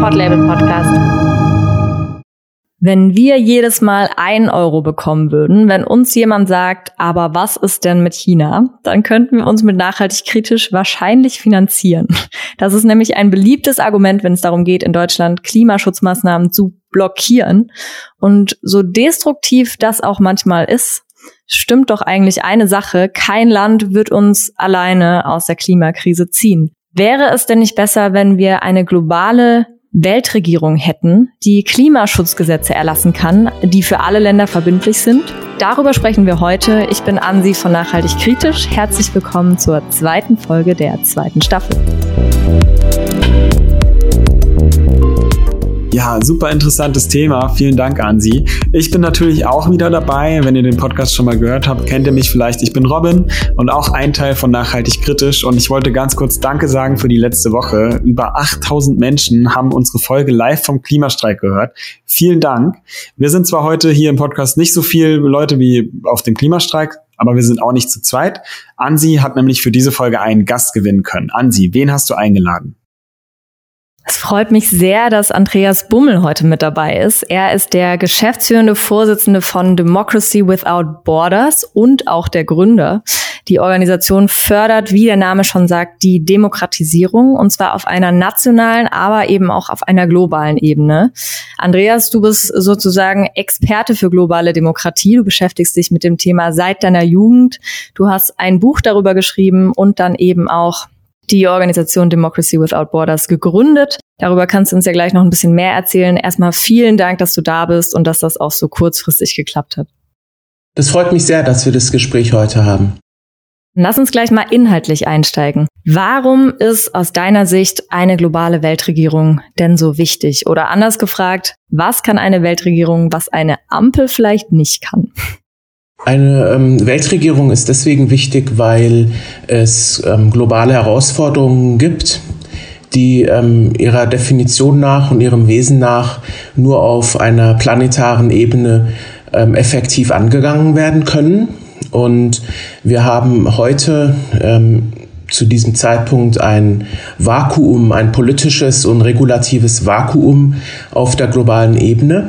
Podlabel Podcast. Wenn wir jedes Mal ein Euro bekommen würden, wenn uns jemand sagt, aber was ist denn mit China, dann könnten wir uns mit nachhaltig kritisch wahrscheinlich finanzieren. Das ist nämlich ein beliebtes Argument, wenn es darum geht, in Deutschland Klimaschutzmaßnahmen zu blockieren. Und so destruktiv das auch manchmal ist, stimmt doch eigentlich eine Sache. Kein Land wird uns alleine aus der Klimakrise ziehen. Wäre es denn nicht besser, wenn wir eine globale Weltregierung hätten, die Klimaschutzgesetze erlassen kann, die für alle Länder verbindlich sind? Darüber sprechen wir heute. Ich bin Ansi von Nachhaltig Kritisch. Herzlich willkommen zur zweiten Folge der zweiten Staffel. Ja, super interessantes Thema. Vielen Dank an Sie. Ich bin natürlich auch wieder dabei. Wenn ihr den Podcast schon mal gehört habt, kennt ihr mich vielleicht. Ich bin Robin und auch ein Teil von Nachhaltig Kritisch. Und ich wollte ganz kurz Danke sagen für die letzte Woche. Über 8000 Menschen haben unsere Folge live vom Klimastreik gehört. Vielen Dank. Wir sind zwar heute hier im Podcast nicht so viele Leute wie auf dem Klimastreik, aber wir sind auch nicht zu zweit. Ansi hat nämlich für diese Folge einen Gast gewinnen können. Ansi, wen hast du eingeladen? Es freut mich sehr, dass Andreas Bummel heute mit dabei ist. Er ist der geschäftsführende Vorsitzende von Democracy Without Borders und auch der Gründer. Die Organisation fördert, wie der Name schon sagt, die Demokratisierung und zwar auf einer nationalen, aber eben auch auf einer globalen Ebene. Andreas, du bist sozusagen Experte für globale Demokratie. Du beschäftigst dich mit dem Thema seit deiner Jugend. Du hast ein Buch darüber geschrieben und dann eben auch die Organisation Democracy Without Borders gegründet. Darüber kannst du uns ja gleich noch ein bisschen mehr erzählen. Erstmal vielen Dank, dass du da bist und dass das auch so kurzfristig geklappt hat. Es freut mich sehr, dass wir das Gespräch heute haben. Lass uns gleich mal inhaltlich einsteigen. Warum ist aus deiner Sicht eine globale Weltregierung denn so wichtig? Oder anders gefragt, was kann eine Weltregierung, was eine Ampel vielleicht nicht kann? Eine ähm, Weltregierung ist deswegen wichtig, weil es ähm, globale Herausforderungen gibt, die ähm, ihrer Definition nach und ihrem Wesen nach nur auf einer planetaren Ebene ähm, effektiv angegangen werden können. Und wir haben heute ähm, zu diesem Zeitpunkt ein Vakuum, ein politisches und regulatives Vakuum auf der globalen Ebene.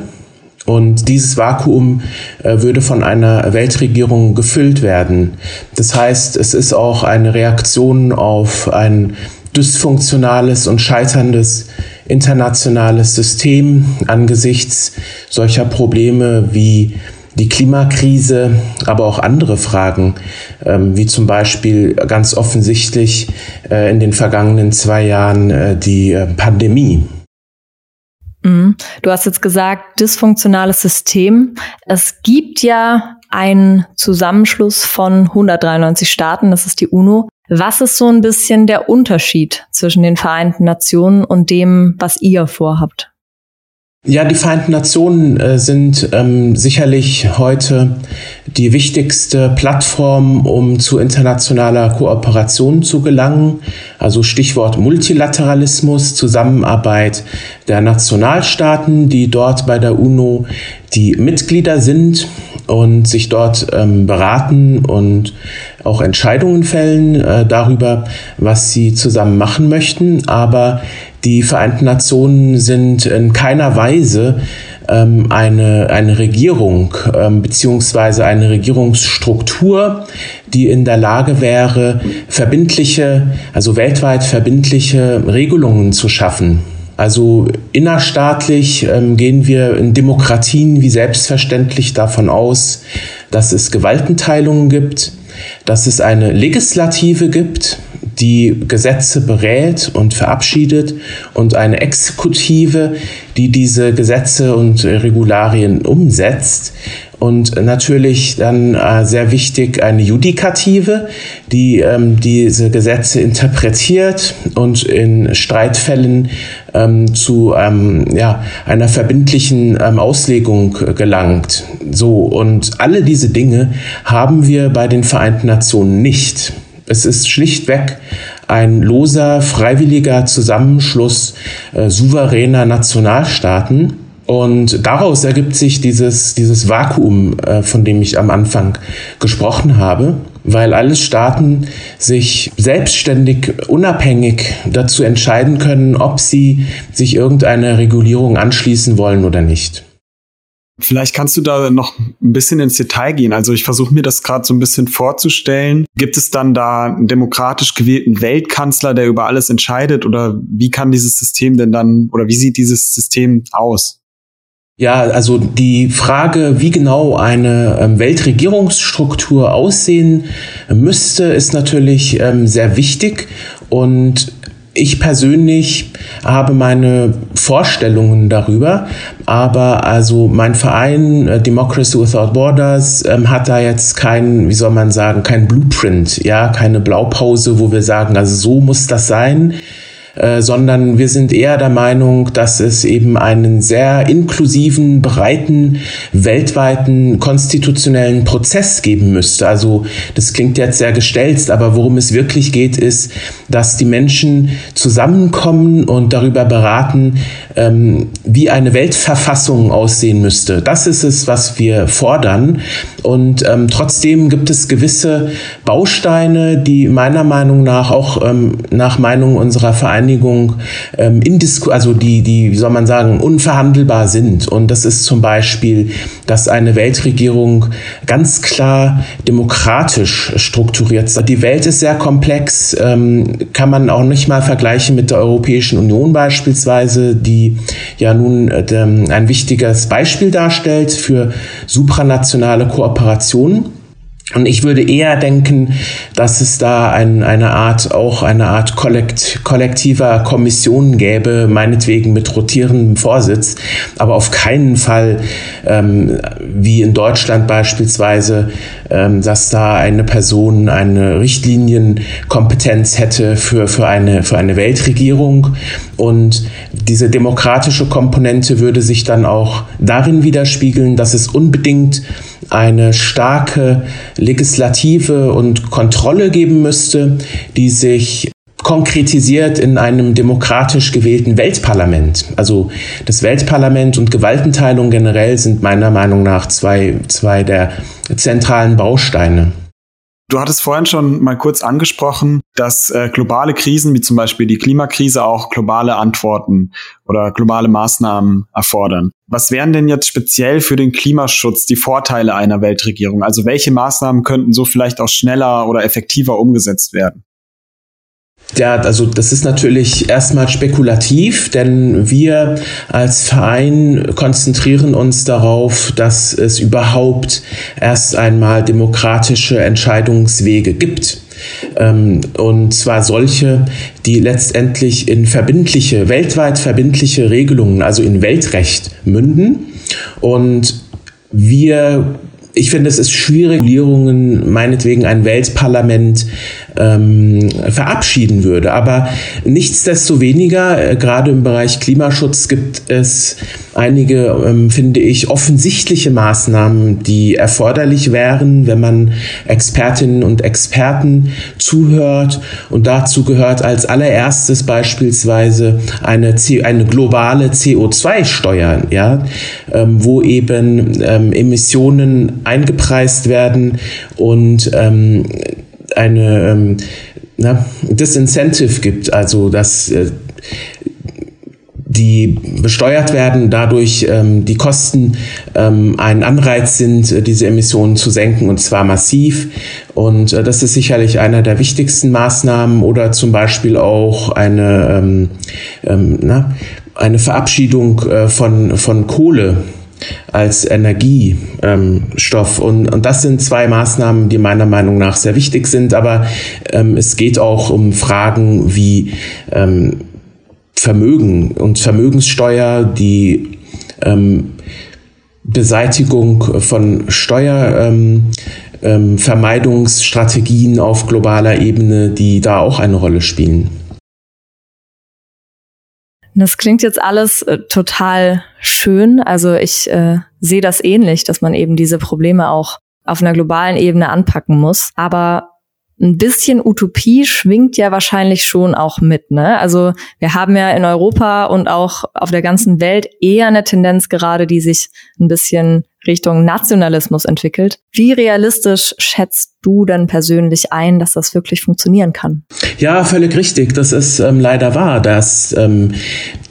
Und dieses Vakuum äh, würde von einer Weltregierung gefüllt werden. Das heißt, es ist auch eine Reaktion auf ein dysfunktionales und scheiterndes internationales System angesichts solcher Probleme wie die Klimakrise, aber auch andere Fragen, ähm, wie zum Beispiel ganz offensichtlich äh, in den vergangenen zwei Jahren äh, die Pandemie. Mhm. Du hast jetzt gesagt, dysfunktionales System. Es gibt ja einen Zusammenschluss von 193 Staaten, das ist die UNO. Was ist so ein bisschen der Unterschied zwischen den Vereinten Nationen und dem, was ihr vorhabt? Ja, die Vereinten Nationen äh, sind ähm, sicherlich heute die wichtigste Plattform, um zu internationaler Kooperation zu gelangen. Also Stichwort Multilateralismus, Zusammenarbeit der Nationalstaaten, die dort bei der UNO die Mitglieder sind und sich dort ähm, beraten und auch Entscheidungen fällen äh, darüber, was sie zusammen machen möchten. Aber die Vereinten Nationen sind in keiner Weise ähm, eine, eine Regierung ähm, beziehungsweise eine Regierungsstruktur, die in der Lage wäre, verbindliche, also weltweit verbindliche Regelungen zu schaffen. Also innerstaatlich ähm, gehen wir in Demokratien wie selbstverständlich davon aus, dass es Gewaltenteilungen gibt, dass es eine Legislative gibt, die Gesetze berät und verabschiedet und eine Exekutive, die diese Gesetze und Regularien umsetzt. Und natürlich dann äh, sehr wichtig eine Judikative, die ähm, diese Gesetze interpretiert und in Streitfällen ähm, zu ähm, ja, einer verbindlichen ähm, Auslegung gelangt. So, und alle diese Dinge haben wir bei den Vereinten Nationen nicht. Es ist schlichtweg ein loser, freiwilliger Zusammenschluss äh, souveräner Nationalstaaten. Und daraus ergibt sich dieses, dieses Vakuum, äh, von dem ich am Anfang gesprochen habe, weil alle Staaten sich selbstständig, unabhängig dazu entscheiden können, ob sie sich irgendeiner Regulierung anschließen wollen oder nicht. Vielleicht kannst du da noch ein bisschen ins Detail gehen. Also ich versuche mir das gerade so ein bisschen vorzustellen. Gibt es dann da einen demokratisch gewählten Weltkanzler, der über alles entscheidet? Oder wie kann dieses System denn dann, oder wie sieht dieses System aus? Ja, also die Frage, wie genau eine ähm, Weltregierungsstruktur aussehen müsste, ist natürlich ähm, sehr wichtig und ich persönlich habe meine Vorstellungen darüber, aber also mein Verein äh, Democracy Without Borders ähm, hat da jetzt kein, wie soll man sagen, kein Blueprint, ja, keine Blaupause, wo wir sagen, also so muss das sein. Äh, sondern wir sind eher der Meinung, dass es eben einen sehr inklusiven, breiten, weltweiten konstitutionellen Prozess geben müsste. Also das klingt jetzt sehr gestelzt, aber worum es wirklich geht, ist, dass die Menschen zusammenkommen und darüber beraten, ähm, wie eine Weltverfassung aussehen müsste. Das ist es, was wir fordern. Und ähm, trotzdem gibt es gewisse Bausteine, die meiner Meinung nach auch ähm, nach Meinung unserer Vereinigung ähm, in Disku also die, die, wie soll man sagen, unverhandelbar sind. Und das ist zum Beispiel, dass eine Weltregierung ganz klar demokratisch strukturiert ist. Die Welt ist sehr komplex, ähm, kann man auch nicht mal vergleichen mit der Europäischen Union beispielsweise, die ja nun äh, ein wichtiges Beispiel darstellt für supranationale Kooperation. Und ich würde eher denken, dass es da ein, eine Art, auch eine Art kollekt, kollektiver Kommission gäbe, meinetwegen mit rotierendem Vorsitz, aber auf keinen Fall, ähm, wie in Deutschland beispielsweise, ähm, dass da eine Person eine Richtlinienkompetenz hätte für, für, eine, für eine Weltregierung. Und diese demokratische Komponente würde sich dann auch darin widerspiegeln, dass es unbedingt eine starke Legislative und Kontrolle geben müsste, die sich konkretisiert in einem demokratisch gewählten Weltparlament. Also das Weltparlament und Gewaltenteilung generell sind meiner Meinung nach zwei, zwei der zentralen Bausteine. Du hattest vorhin schon mal kurz angesprochen, dass äh, globale Krisen wie zum Beispiel die Klimakrise auch globale Antworten oder globale Maßnahmen erfordern. Was wären denn jetzt speziell für den Klimaschutz die Vorteile einer Weltregierung? Also welche Maßnahmen könnten so vielleicht auch schneller oder effektiver umgesetzt werden? Ja, also das ist natürlich erstmal spekulativ, denn wir als Verein konzentrieren uns darauf, dass es überhaupt erst einmal demokratische Entscheidungswege gibt. Ähm, und zwar solche, die letztendlich in verbindliche, weltweit verbindliche Regelungen, also in Weltrecht münden. Und wir ich finde, es ist schwierig, Regulierungen, meinetwegen ein Weltparlament ähm, verabschieden würde. Aber nichtsdestoweniger, äh, gerade im Bereich Klimaschutz gibt es einige, ähm, finde ich, offensichtliche Maßnahmen, die erforderlich wären, wenn man Expertinnen und Experten zuhört. Und dazu gehört als allererstes beispielsweise eine, C eine globale CO2-Steuer, ja, ähm, wo eben ähm, Emissionen eingepreist werden und ähm, eine ähm, na, Disincentive gibt, also dass äh, die besteuert werden, dadurch ähm, die Kosten ähm, ein Anreiz sind, äh, diese Emissionen zu senken und zwar massiv. Und äh, das ist sicherlich einer der wichtigsten Maßnahmen oder zum Beispiel auch eine, ähm, ähm, na, eine Verabschiedung äh, von, von Kohle als Energiestoff. Ähm, und, und das sind zwei Maßnahmen, die meiner Meinung nach sehr wichtig sind. Aber ähm, es geht auch um Fragen wie ähm, Vermögen und Vermögenssteuer, die ähm, Beseitigung von Steuervermeidungsstrategien ähm, ähm, auf globaler Ebene, die da auch eine Rolle spielen. Das klingt jetzt alles äh, total schön. Also ich äh, sehe das ähnlich, dass man eben diese Probleme auch auf einer globalen Ebene anpacken muss. Aber ein bisschen Utopie schwingt ja wahrscheinlich schon auch mit. Ne? Also wir haben ja in Europa und auch auf der ganzen Welt eher eine Tendenz gerade, die sich ein bisschen Richtung Nationalismus entwickelt. Wie realistisch schätzt du denn persönlich ein, dass das wirklich funktionieren kann? Ja, völlig richtig. Das ist ähm, leider wahr, dass ähm,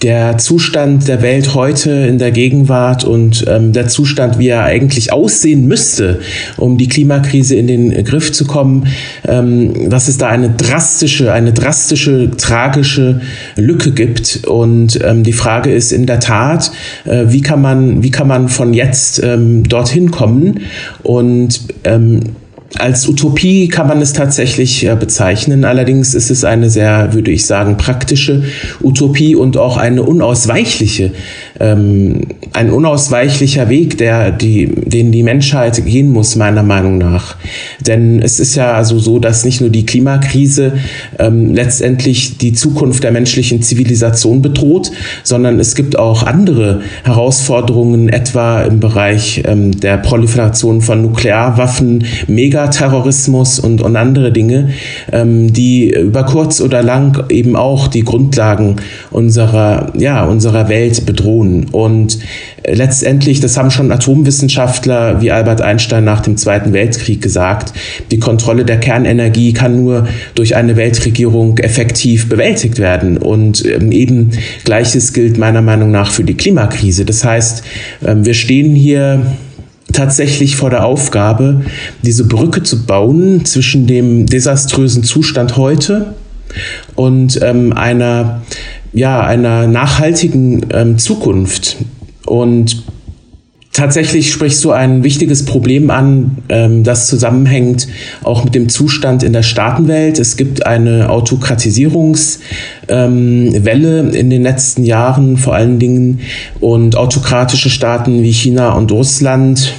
der Zustand der Welt heute in der Gegenwart und ähm, der Zustand, wie er eigentlich aussehen müsste, um die Klimakrise in den Griff zu kommen, ähm, dass es da eine drastische, eine drastische, tragische Lücke gibt. Und ähm, die Frage ist in der Tat, äh, wie kann man, wie kann man von jetzt ähm, dorthin kommen? Und ähm, als Utopie kann man es tatsächlich äh, bezeichnen. Allerdings ist es eine sehr, würde ich sagen, praktische Utopie und auch eine unausweichliche, ähm, ein unausweichlicher Weg, der die, den die Menschheit gehen muss, meiner Meinung nach. Denn es ist ja also so, dass nicht nur die Klimakrise ähm, letztendlich die Zukunft der menschlichen Zivilisation bedroht, sondern es gibt auch andere Herausforderungen, etwa im Bereich ähm, der Proliferation von Nuklearwaffen, Mega Megaterrorismus und, und andere Dinge, ähm, die über kurz oder lang eben auch die Grundlagen unserer, ja, unserer Welt bedrohen. Und äh, letztendlich, das haben schon Atomwissenschaftler wie Albert Einstein nach dem Zweiten Weltkrieg gesagt, die Kontrolle der Kernenergie kann nur durch eine Weltregierung effektiv bewältigt werden. Und ähm, eben gleiches gilt meiner Meinung nach für die Klimakrise. Das heißt, ähm, wir stehen hier tatsächlich vor der Aufgabe, diese Brücke zu bauen zwischen dem desaströsen Zustand heute und ähm, einer, ja, einer nachhaltigen ähm, Zukunft. Und Tatsächlich sprichst du ein wichtiges Problem an, ähm, das zusammenhängt auch mit dem Zustand in der Staatenwelt. Es gibt eine Autokratisierungswelle ähm, in den letzten Jahren vor allen Dingen und autokratische Staaten wie China und Russland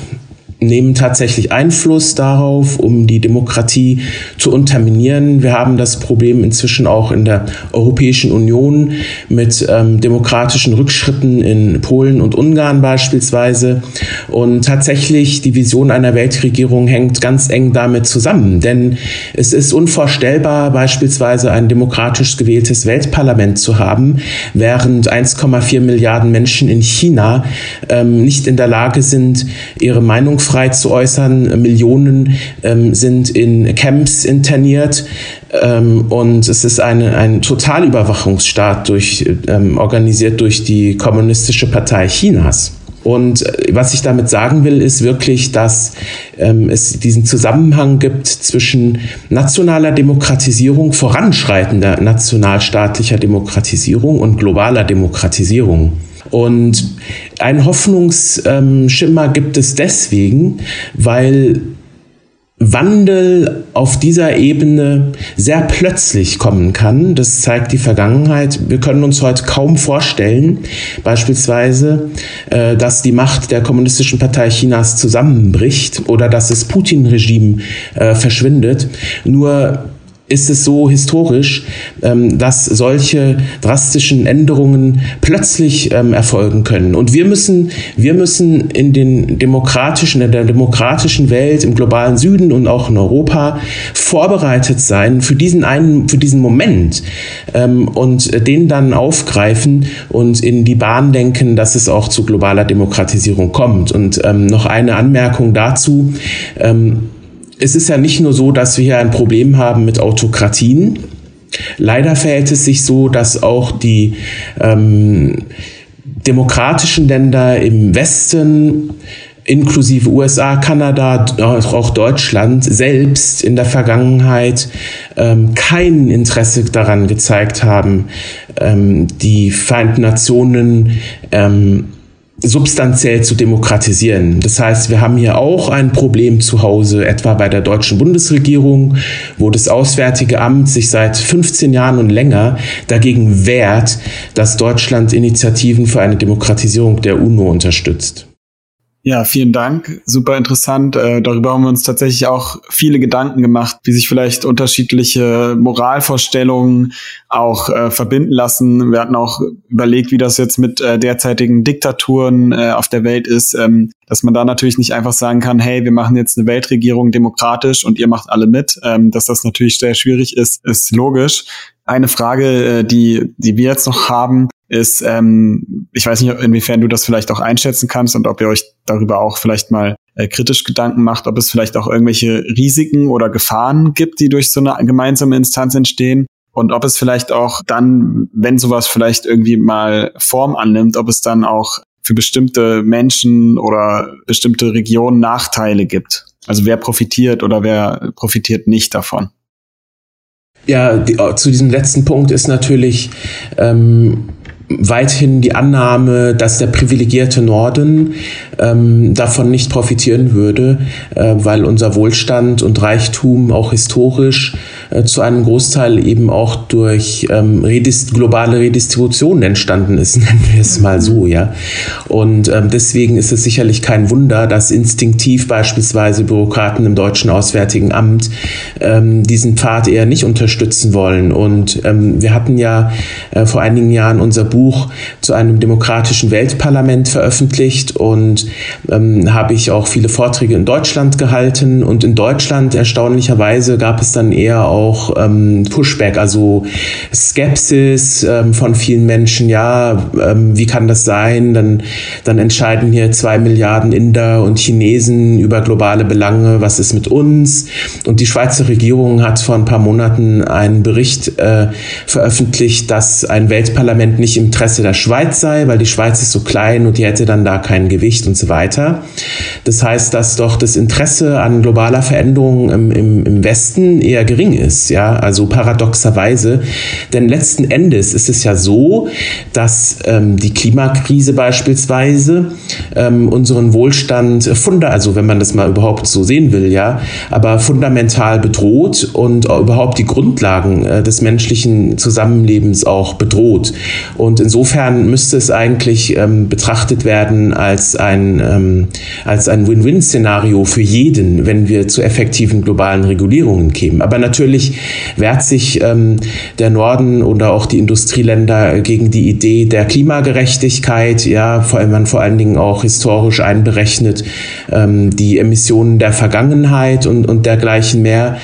nehmen tatsächlich Einfluss darauf, um die Demokratie zu unterminieren. Wir haben das Problem inzwischen auch in der Europäischen Union mit ähm, demokratischen Rückschritten in Polen und Ungarn beispielsweise. Und tatsächlich die Vision einer Weltregierung hängt ganz eng damit zusammen. Denn es ist unvorstellbar, beispielsweise ein demokratisch gewähltes Weltparlament zu haben, während 1,4 Milliarden Menschen in China ähm, nicht in der Lage sind, ihre Meinung frei zu äußern. Millionen ähm, sind in Camps interniert. Ähm, und es ist eine, ein Totalüberwachungsstaat durch, ähm, organisiert durch die Kommunistische Partei Chinas. Und äh, was ich damit sagen will, ist wirklich, dass ähm, es diesen Zusammenhang gibt zwischen nationaler Demokratisierung, voranschreitender nationalstaatlicher Demokratisierung und globaler Demokratisierung. Und ein Hoffnungsschimmer gibt es deswegen, weil Wandel auf dieser Ebene sehr plötzlich kommen kann. Das zeigt die Vergangenheit. Wir können uns heute kaum vorstellen, beispielsweise, äh, dass die Macht der Kommunistischen Partei Chinas zusammenbricht oder dass das Putin-Regime äh, verschwindet. Nur ist es so historisch, ähm, dass solche drastischen Änderungen plötzlich ähm, erfolgen können. Und wir müssen, wir müssen in den demokratischen, in der demokratischen Welt, im globalen Süden und auch in Europa vorbereitet sein für diesen einen, für diesen Moment ähm, und den dann aufgreifen und in die Bahn denken, dass es auch zu globaler Demokratisierung kommt. Und noch eine Anmerkung dazu es ist ja nicht nur so, dass wir hier ein Problem haben mit Autokratien. Leider verhält es sich so, dass auch die ähm, demokratischen Länder im Westen inklusive USA, Kanada, auch Deutschland selbst in der Vergangenheit ähm, kein Interesse daran gezeigt haben, ähm, die Vereinten Nationen ähm, substanziell zu demokratisieren. Das heißt, wir haben hier auch ein Problem zu Hause, etwa bei der deutschen Bundesregierung, wo das Auswärtige Amt sich seit 15 Jahren und länger dagegen wehrt, dass Deutschland Initiativen für eine Demokratisierung der UNO unterstützt. Ja, vielen Dank. Super interessant. Äh, darüber haben wir uns tatsächlich auch viele Gedanken gemacht, wie sich vielleicht unterschiedliche Moralvorstellungen auch äh, verbinden lassen. Wir hatten auch überlegt, wie das jetzt mit äh, derzeitigen Diktaturen auf der Welt ist. Ähm, dass man da natürlich nicht einfach sagen kann, hey, wir machen jetzt eine Weltregierung demokratisch und ihr macht alle mit. Ähm, dass das natürlich sehr schwierig ist, ist logisch. Eine Frage, äh, die, die wir jetzt noch haben, ist, ähm, ich weiß nicht, inwiefern du das vielleicht auch einschätzen kannst und ob ihr euch darüber auch vielleicht mal äh, kritisch Gedanken macht, ob es vielleicht auch irgendwelche Risiken oder Gefahren gibt, die durch so eine gemeinsame Instanz entstehen. Und ob es vielleicht auch dann, wenn sowas vielleicht irgendwie mal Form annimmt, ob es dann auch für bestimmte Menschen oder bestimmte Regionen Nachteile gibt. Also wer profitiert oder wer profitiert nicht davon. Ja, die, zu diesem letzten Punkt ist natürlich ähm, weithin die Annahme, dass der privilegierte Norden ähm, davon nicht profitieren würde, äh, weil unser Wohlstand und Reichtum auch historisch äh, zu einem Großteil eben auch durch ähm, redist globale Redistribution entstanden ist, nennen wir es mal so, ja. Und ähm, deswegen ist es sicherlich kein Wunder, dass instinktiv beispielsweise Bürokraten im deutschen Auswärtigen Amt ähm, diesen Pfad eher nicht unterstützen wollen. Und ähm, wir hatten ja äh, vor einigen Jahren unser Buch zu einem demokratischen Weltparlament veröffentlicht und ähm, habe ich auch viele Vorträge in Deutschland gehalten. Und in Deutschland erstaunlicherweise gab es dann eher auch ähm, Pushback, also Skepsis ähm, von vielen Menschen. Ja, ähm, wie kann das sein? Dann, dann entscheiden hier zwei Milliarden Inder und Chinesen über globale Belange. Was ist mit uns? Und die Schweizer Regierung hat vor ein paar Monaten einen Bericht äh, veröffentlicht, dass ein Weltparlament nicht im Interesse der Schweiz sei, weil die Schweiz ist so klein und die hätte dann da kein Gewicht und so weiter. Das heißt, dass doch das Interesse an globaler Veränderung im, im, im Westen eher gering ist, ja, also paradoxerweise. Denn letzten Endes ist es ja so, dass ähm, die Klimakrise beispielsweise ähm, unseren Wohlstand funda, also wenn man das mal überhaupt so sehen will, ja, aber fundamental bedroht und überhaupt die Grundlagen äh, des menschlichen Zusammenlebens auch bedroht. Und insofern müsste es eigentlich ähm, betrachtet werden als ein, ähm, als ein Win-Win-Szenario für jeden, wenn wir zu effektiven globalen Regulierungen kämen. Aber natürlich wehrt sich ähm, der Norden oder auch die Industrieländer gegen die Idee der Klimagerechtigkeit, ja, vor allem man vor allen Dingen auch historisch einberechnet ähm, die Emissionen der Vergangenheit und, und dergleichen mehr.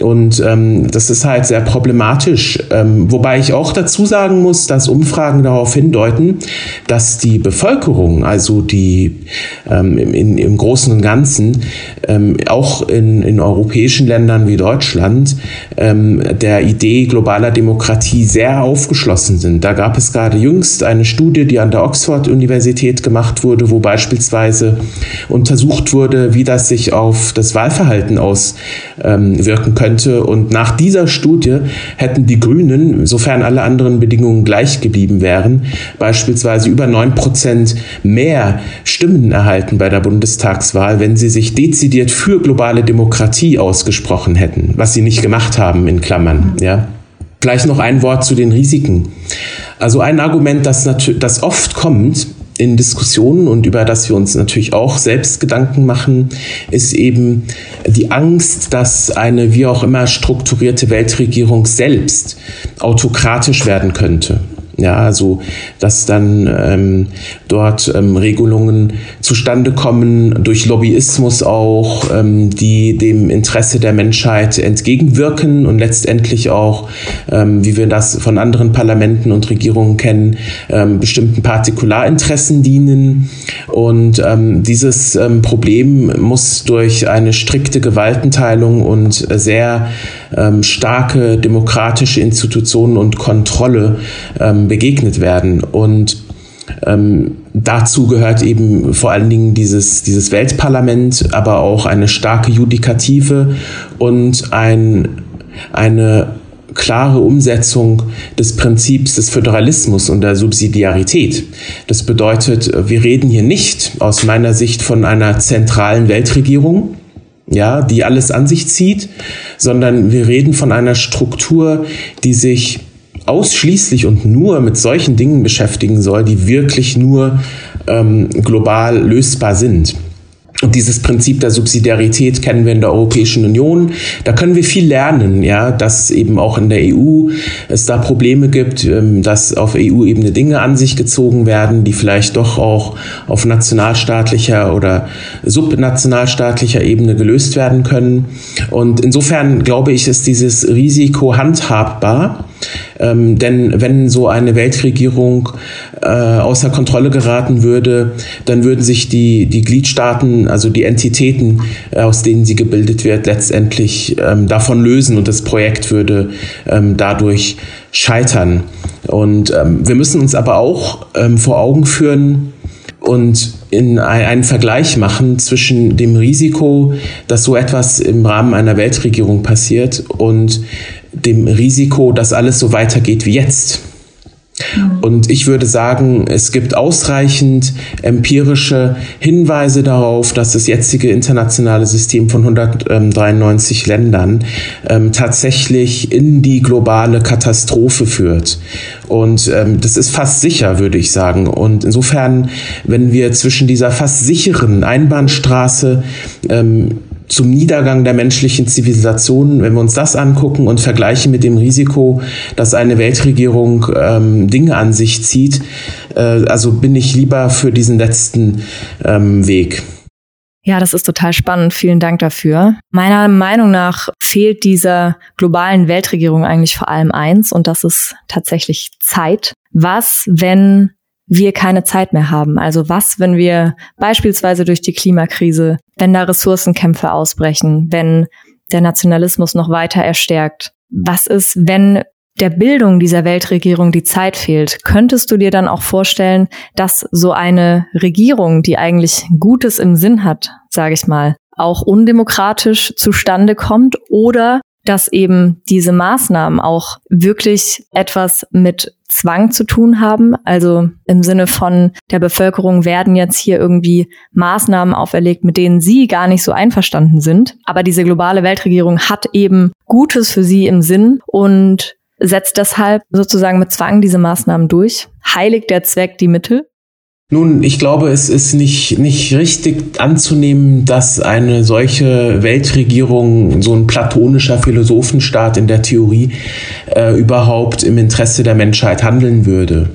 Und ähm, das ist halt sehr problematisch. Ähm, wobei ich auch dazu sagen muss, dass Umfragen darauf hindeuten, dass die Bevölkerung, also die ähm, in, im Großen und Ganzen, ähm, auch in, in europäischen Ländern wie Deutschland, ähm, der Idee globaler Demokratie sehr aufgeschlossen sind. Da gab es gerade jüngst eine Studie, die an der Oxford-Universität gemacht wurde, wo beispielsweise untersucht wurde, wie das sich auf das Wahlverhalten auswirken könnte könnte. Und nach dieser Studie hätten die Grünen, sofern alle anderen Bedingungen gleich geblieben wären, beispielsweise über neun Prozent mehr Stimmen erhalten bei der Bundestagswahl, wenn sie sich dezidiert für globale Demokratie ausgesprochen hätten, was sie nicht gemacht haben, in Klammern, ja. Gleich noch ein Wort zu den Risiken. Also ein Argument, das, das oft kommt, in Diskussionen und über das wir uns natürlich auch selbst Gedanken machen, ist eben die Angst, dass eine wie auch immer strukturierte Weltregierung selbst autokratisch werden könnte. Ja, also dass dann ähm, dort ähm, Regelungen zustande kommen durch Lobbyismus auch, ähm, die dem Interesse der Menschheit entgegenwirken und letztendlich auch, ähm, wie wir das von anderen Parlamenten und Regierungen kennen, ähm, bestimmten Partikularinteressen dienen. Und ähm, dieses ähm, Problem muss durch eine strikte Gewaltenteilung und sehr ähm, starke demokratische Institutionen und Kontrolle ähm, begegnet werden. Und ähm, dazu gehört eben vor allen Dingen dieses, dieses Weltparlament, aber auch eine starke Judikative und ein, eine klare Umsetzung des Prinzips des Föderalismus und der Subsidiarität. Das bedeutet, wir reden hier nicht aus meiner Sicht von einer zentralen Weltregierung, ja, die alles an sich zieht, sondern wir reden von einer Struktur, die sich ausschließlich und nur mit solchen Dingen beschäftigen soll, die wirklich nur ähm, global lösbar sind. Dieses Prinzip der Subsidiarität kennen wir in der Europäischen Union. Da können wir viel lernen, ja, dass eben auch in der EU es da Probleme gibt, ähm, dass auf EU-Ebene Dinge an sich gezogen werden, die vielleicht doch auch auf nationalstaatlicher oder subnationalstaatlicher Ebene gelöst werden können. Und insofern glaube ich, ist dieses Risiko handhabbar. Ähm, denn wenn so eine Weltregierung äh, außer Kontrolle geraten würde, dann würden sich die, die Gliedstaaten, also die Entitäten, äh, aus denen sie gebildet wird, letztendlich ähm, davon lösen und das Projekt würde ähm, dadurch scheitern. Und ähm, wir müssen uns aber auch ähm, vor Augen führen, und in einen Vergleich machen zwischen dem Risiko, dass so etwas im Rahmen einer Weltregierung passiert und dem Risiko, dass alles so weitergeht wie jetzt. Mhm. Und ich würde sagen, es gibt ausreichend empirische Hinweise darauf, dass das jetzige internationale System von 193 Ländern ähm, tatsächlich in die globale Katastrophe führt. Und ähm, das ist fast sicher, würde ich sagen. Und insofern, wenn wir zwischen dieser fast sicheren Einbahnstraße ähm, zum Niedergang der menschlichen Zivilisation, wenn wir uns das angucken und vergleichen mit dem Risiko, dass eine Weltregierung ähm, Dinge an sich zieht, äh, also bin ich lieber für diesen letzten ähm, Weg. Ja, das ist total spannend. Vielen Dank dafür. Meiner Meinung nach fehlt dieser globalen Weltregierung eigentlich vor allem eins und das ist tatsächlich Zeit. Was, wenn wir keine Zeit mehr haben. Also was, wenn wir beispielsweise durch die Klimakrise, wenn da Ressourcenkämpfe ausbrechen, wenn der Nationalismus noch weiter erstärkt? Was ist, wenn der Bildung dieser Weltregierung die Zeit fehlt? Könntest du dir dann auch vorstellen, dass so eine Regierung, die eigentlich Gutes im Sinn hat, sage ich mal, auch undemokratisch zustande kommt oder dass eben diese Maßnahmen auch wirklich etwas mit Zwang zu tun haben. Also im Sinne von der Bevölkerung werden jetzt hier irgendwie Maßnahmen auferlegt, mit denen sie gar nicht so einverstanden sind. Aber diese globale Weltregierung hat eben Gutes für sie im Sinn und setzt deshalb sozusagen mit Zwang diese Maßnahmen durch. Heiligt der Zweck die Mittel? Nun, ich glaube, es ist nicht, nicht richtig anzunehmen, dass eine solche Weltregierung, so ein platonischer Philosophenstaat in der Theorie, äh, überhaupt im Interesse der Menschheit handeln würde.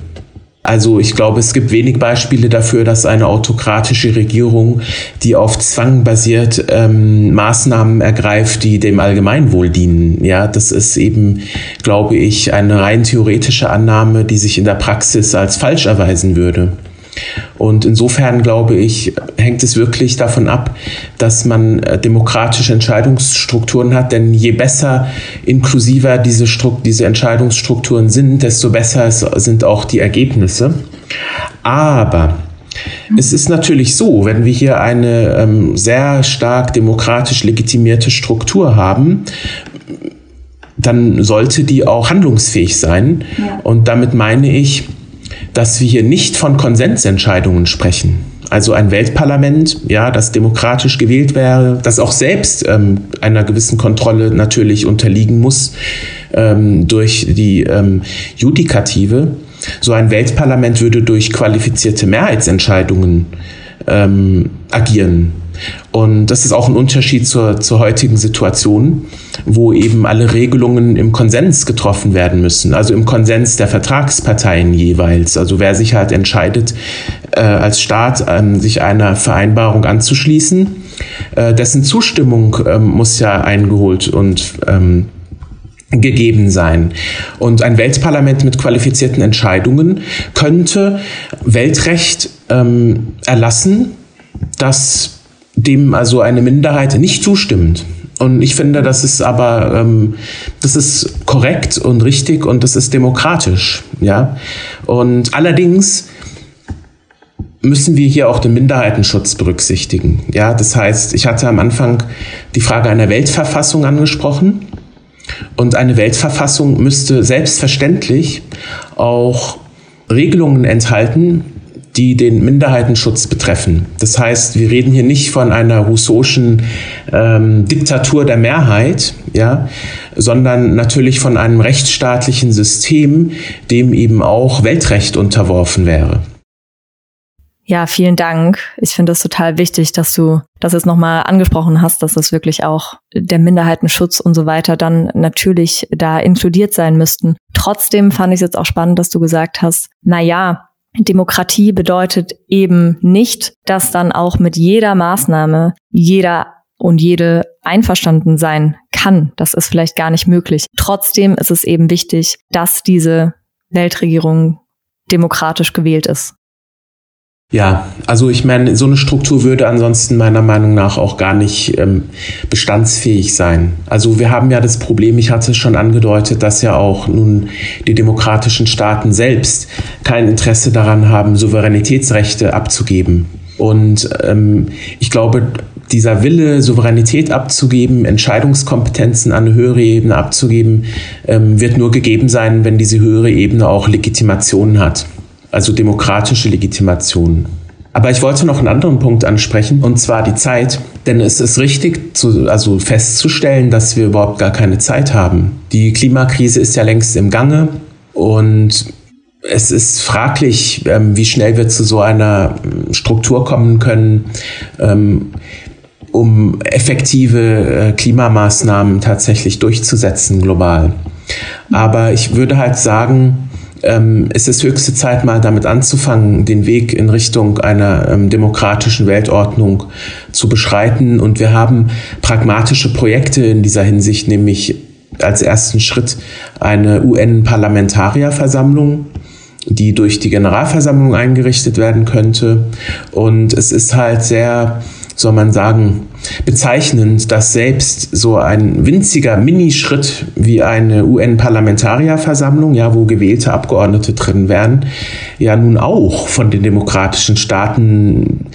Also ich glaube, es gibt wenig Beispiele dafür, dass eine autokratische Regierung, die auf Zwang basiert, ähm, Maßnahmen ergreift, die dem Allgemeinwohl dienen. Ja, das ist eben, glaube ich, eine rein theoretische Annahme, die sich in der Praxis als falsch erweisen würde. Und insofern glaube ich, hängt es wirklich davon ab, dass man äh, demokratische Entscheidungsstrukturen hat. Denn je besser inklusiver diese, diese Entscheidungsstrukturen sind, desto besser sind auch die Ergebnisse. Aber es ist natürlich so, wenn wir hier eine ähm, sehr stark demokratisch legitimierte Struktur haben, dann sollte die auch handlungsfähig sein. Ja. Und damit meine ich, dass wir hier nicht von Konsensentscheidungen sprechen. Also ein Weltparlament, ja, das demokratisch gewählt wäre, das auch selbst ähm, einer gewissen Kontrolle natürlich unterliegen muss ähm, durch die ähm, Judikative. So ein Weltparlament würde durch qualifizierte Mehrheitsentscheidungen ähm, agieren. Und das ist auch ein Unterschied zur, zur heutigen Situation, wo eben alle Regelungen im Konsens getroffen werden müssen, also im Konsens der Vertragsparteien jeweils. Also wer sich halt entscheidet, äh, als Staat ähm, sich einer Vereinbarung anzuschließen, äh, dessen Zustimmung ähm, muss ja eingeholt und ähm, gegeben sein. Und ein Weltparlament mit qualifizierten Entscheidungen könnte Weltrecht ähm, erlassen, das dem also eine Minderheit nicht zustimmt. Und ich finde, das ist aber, ähm, das ist korrekt und richtig und das ist demokratisch, ja. Und allerdings müssen wir hier auch den Minderheitenschutz berücksichtigen, ja. Das heißt, ich hatte am Anfang die Frage einer Weltverfassung angesprochen und eine Weltverfassung müsste selbstverständlich auch Regelungen enthalten, die den Minderheitenschutz betreffen. Das heißt, wir reden hier nicht von einer rousseauschen ähm, Diktatur der Mehrheit, ja, sondern natürlich von einem rechtsstaatlichen System, dem eben auch Weltrecht unterworfen wäre. Ja, vielen Dank. Ich finde es total wichtig, dass du das jetzt nochmal angesprochen hast, dass das wirklich auch der Minderheitenschutz und so weiter dann natürlich da inkludiert sein müssten. Trotzdem fand ich es jetzt auch spannend, dass du gesagt hast, na ja, Demokratie bedeutet eben nicht, dass dann auch mit jeder Maßnahme jeder und jede einverstanden sein kann. Das ist vielleicht gar nicht möglich. Trotzdem ist es eben wichtig, dass diese Weltregierung demokratisch gewählt ist. Ja, also ich meine, so eine Struktur würde ansonsten meiner Meinung nach auch gar nicht ähm, bestandsfähig sein. Also wir haben ja das Problem, ich hatte es schon angedeutet, dass ja auch nun die demokratischen Staaten selbst kein Interesse daran haben, Souveränitätsrechte abzugeben. Und ähm, ich glaube, dieser Wille, Souveränität abzugeben, Entscheidungskompetenzen an eine höhere Ebene abzugeben, ähm, wird nur gegeben sein, wenn diese höhere Ebene auch Legitimation hat also demokratische Legitimation. Aber ich wollte noch einen anderen Punkt ansprechen, und zwar die Zeit. Denn es ist richtig, zu, also festzustellen, dass wir überhaupt gar keine Zeit haben. Die Klimakrise ist ja längst im Gange und es ist fraglich, ähm, wie schnell wir zu so einer ähm, Struktur kommen können, ähm, um effektive äh, Klimamaßnahmen tatsächlich durchzusetzen global. Aber ich würde halt sagen, ähm, es ist höchste Zeit, mal damit anzufangen, den Weg in Richtung einer ähm, demokratischen Weltordnung zu beschreiten. Und wir haben pragmatische Projekte in dieser Hinsicht, nämlich als ersten Schritt eine UN-Parlamentarierversammlung die durch die Generalversammlung eingerichtet werden könnte. Und es ist halt sehr soll man sagen, bezeichnend, dass selbst so ein winziger Minischritt wie eine UN-Parlamentarierversammlung, ja, wo gewählte Abgeordnete drin wären, ja nun auch von den demokratischen Staaten,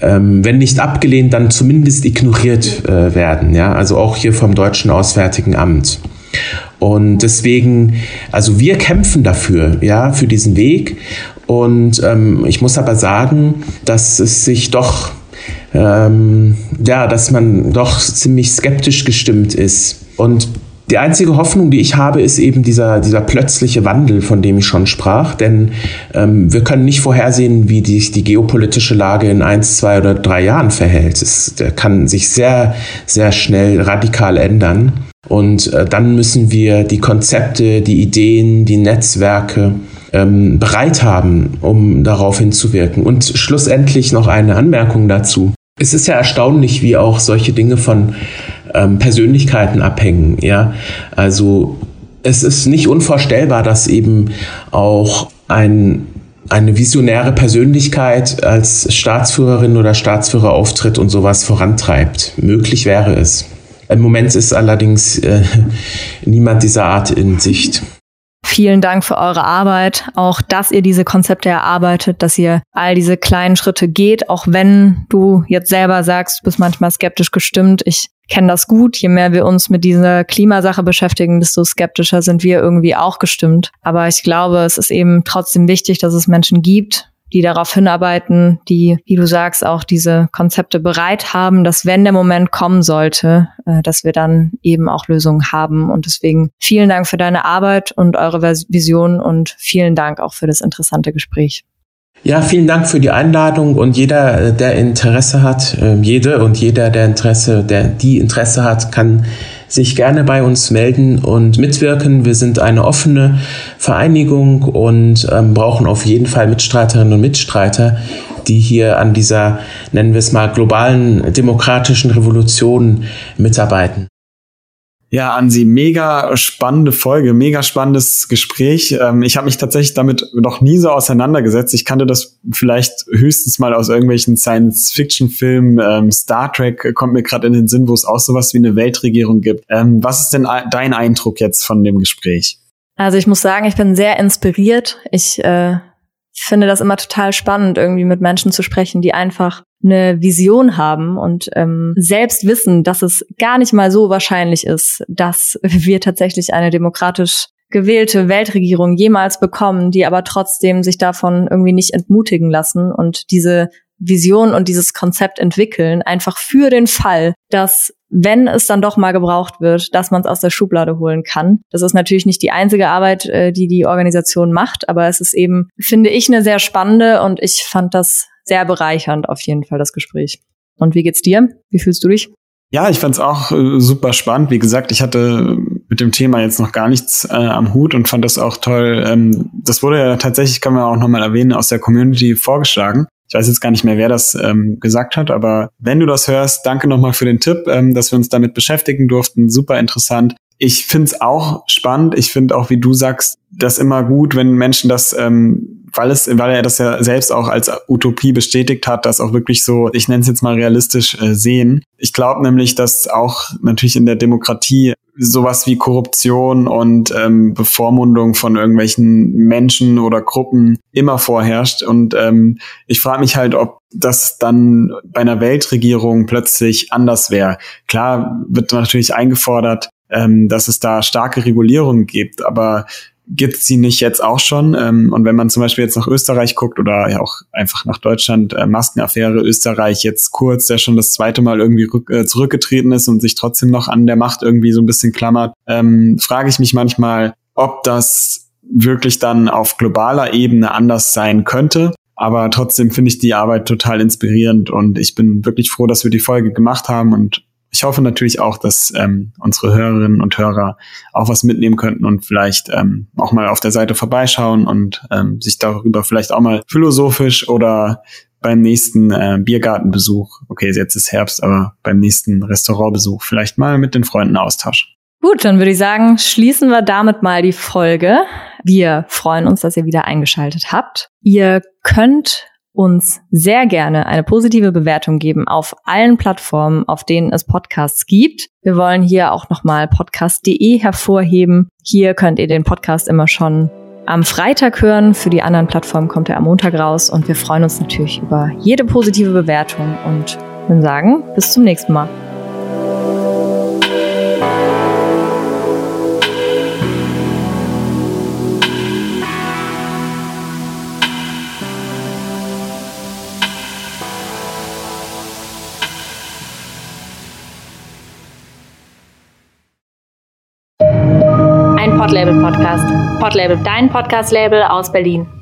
ähm, wenn nicht abgelehnt, dann zumindest ignoriert äh, werden, ja, also auch hier vom Deutschen Auswärtigen Amt. Und deswegen, also wir kämpfen dafür, ja, für diesen Weg. Und ähm, ich muss aber sagen, dass es sich doch ähm, ja, dass man doch ziemlich skeptisch gestimmt ist. Und die einzige Hoffnung, die ich habe, ist eben dieser, dieser plötzliche Wandel, von dem ich schon sprach. Denn ähm, wir können nicht vorhersehen, wie sich die geopolitische Lage in eins, zwei oder drei Jahren verhält. Es kann sich sehr, sehr schnell radikal ändern. Und äh, dann müssen wir die Konzepte, die Ideen, die Netzwerke ähm, bereit haben, um darauf hinzuwirken. Und schlussendlich noch eine Anmerkung dazu. Es ist ja erstaunlich, wie auch solche Dinge von ähm, Persönlichkeiten abhängen. Ja, also es ist nicht unvorstellbar, dass eben auch ein eine visionäre Persönlichkeit als Staatsführerin oder Staatsführer auftritt und sowas vorantreibt. Möglich wäre es. Im Moment ist allerdings äh, niemand dieser Art in Sicht. Vielen Dank für eure Arbeit, auch dass ihr diese Konzepte erarbeitet, dass ihr all diese kleinen Schritte geht, auch wenn du jetzt selber sagst, du bist manchmal skeptisch gestimmt. Ich kenne das gut. Je mehr wir uns mit dieser Klimasache beschäftigen, desto skeptischer sind wir irgendwie auch gestimmt. Aber ich glaube, es ist eben trotzdem wichtig, dass es Menschen gibt, die darauf hinarbeiten, die, wie du sagst, auch diese Konzepte bereit haben, dass wenn der Moment kommen sollte, äh, dass wir dann eben auch Lösungen haben. Und deswegen vielen Dank für deine Arbeit und eure Vision und vielen Dank auch für das interessante Gespräch. Ja, vielen Dank für die Einladung und jeder, äh, der Interesse hat, ähm, jede und jeder, der Interesse, der die Interesse hat, kann sich gerne bei uns melden und mitwirken. Wir sind eine offene Vereinigung und ähm, brauchen auf jeden Fall Mitstreiterinnen und Mitstreiter, die hier an dieser, nennen wir es mal, globalen demokratischen Revolution mitarbeiten. Ja, Ansi, mega spannende Folge, mega spannendes Gespräch. Ähm, ich habe mich tatsächlich damit noch nie so auseinandergesetzt. Ich kannte das vielleicht höchstens mal aus irgendwelchen Science-Fiction-Filmen. Ähm, Star Trek kommt mir gerade in den Sinn, wo es auch sowas wie eine Weltregierung gibt. Ähm, was ist denn dein Eindruck jetzt von dem Gespräch? Also ich muss sagen, ich bin sehr inspiriert. Ich äh, finde das immer total spannend, irgendwie mit Menschen zu sprechen, die einfach eine Vision haben und ähm, selbst wissen, dass es gar nicht mal so wahrscheinlich ist, dass wir tatsächlich eine demokratisch gewählte Weltregierung jemals bekommen, die aber trotzdem sich davon irgendwie nicht entmutigen lassen und diese Vision und dieses Konzept entwickeln, einfach für den Fall, dass wenn es dann doch mal gebraucht wird, dass man es aus der Schublade holen kann. Das ist natürlich nicht die einzige Arbeit, äh, die die Organisation macht, aber es ist eben, finde ich, eine sehr spannende und ich fand das sehr bereichernd auf jeden Fall das Gespräch. Und wie geht's dir? Wie fühlst du dich? Ja, ich fand's auch äh, super spannend. Wie gesagt, ich hatte mit dem Thema jetzt noch gar nichts äh, am Hut und fand das auch toll. Ähm, das wurde ja tatsächlich, kann man auch nochmal erwähnen, aus der Community vorgeschlagen. Ich weiß jetzt gar nicht mehr, wer das ähm, gesagt hat, aber wenn du das hörst, danke nochmal für den Tipp, ähm, dass wir uns damit beschäftigen durften. Super interessant. Ich find's auch spannend. Ich finde auch, wie du sagst, das immer gut, wenn Menschen das ähm, weil es, weil er das ja selbst auch als Utopie bestätigt hat, das auch wirklich so, ich nenne es jetzt mal realistisch äh, sehen. Ich glaube nämlich, dass auch natürlich in der Demokratie sowas wie Korruption und ähm, Bevormundung von irgendwelchen Menschen oder Gruppen immer vorherrscht. Und ähm, ich frage mich halt, ob das dann bei einer Weltregierung plötzlich anders wäre. Klar wird natürlich eingefordert, ähm, dass es da starke Regulierungen gibt, aber gibt sie nicht jetzt auch schon. Ähm, und wenn man zum Beispiel jetzt nach Österreich guckt oder ja auch einfach nach Deutschland, äh, Maskenaffäre Österreich jetzt kurz, der schon das zweite Mal irgendwie äh, zurückgetreten ist und sich trotzdem noch an der Macht irgendwie so ein bisschen klammert, ähm, frage ich mich manchmal, ob das wirklich dann auf globaler Ebene anders sein könnte. Aber trotzdem finde ich die Arbeit total inspirierend und ich bin wirklich froh, dass wir die Folge gemacht haben und ich hoffe natürlich auch, dass ähm, unsere Hörerinnen und Hörer auch was mitnehmen könnten und vielleicht ähm, auch mal auf der Seite vorbeischauen und ähm, sich darüber vielleicht auch mal philosophisch oder beim nächsten äh, Biergartenbesuch, okay, jetzt ist Herbst, aber beim nächsten Restaurantbesuch vielleicht mal mit den Freunden austauschen. Gut, dann würde ich sagen, schließen wir damit mal die Folge. Wir freuen uns, dass ihr wieder eingeschaltet habt. Ihr könnt uns sehr gerne eine positive Bewertung geben auf allen Plattformen, auf denen es Podcasts gibt. Wir wollen hier auch nochmal podcast.de hervorheben. Hier könnt ihr den Podcast immer schon am Freitag hören. Für die anderen Plattformen kommt er am Montag raus und wir freuen uns natürlich über jede positive Bewertung und würden sagen, bis zum nächsten Mal. Podcast. Podlabel, dein Podcast-Label aus Berlin.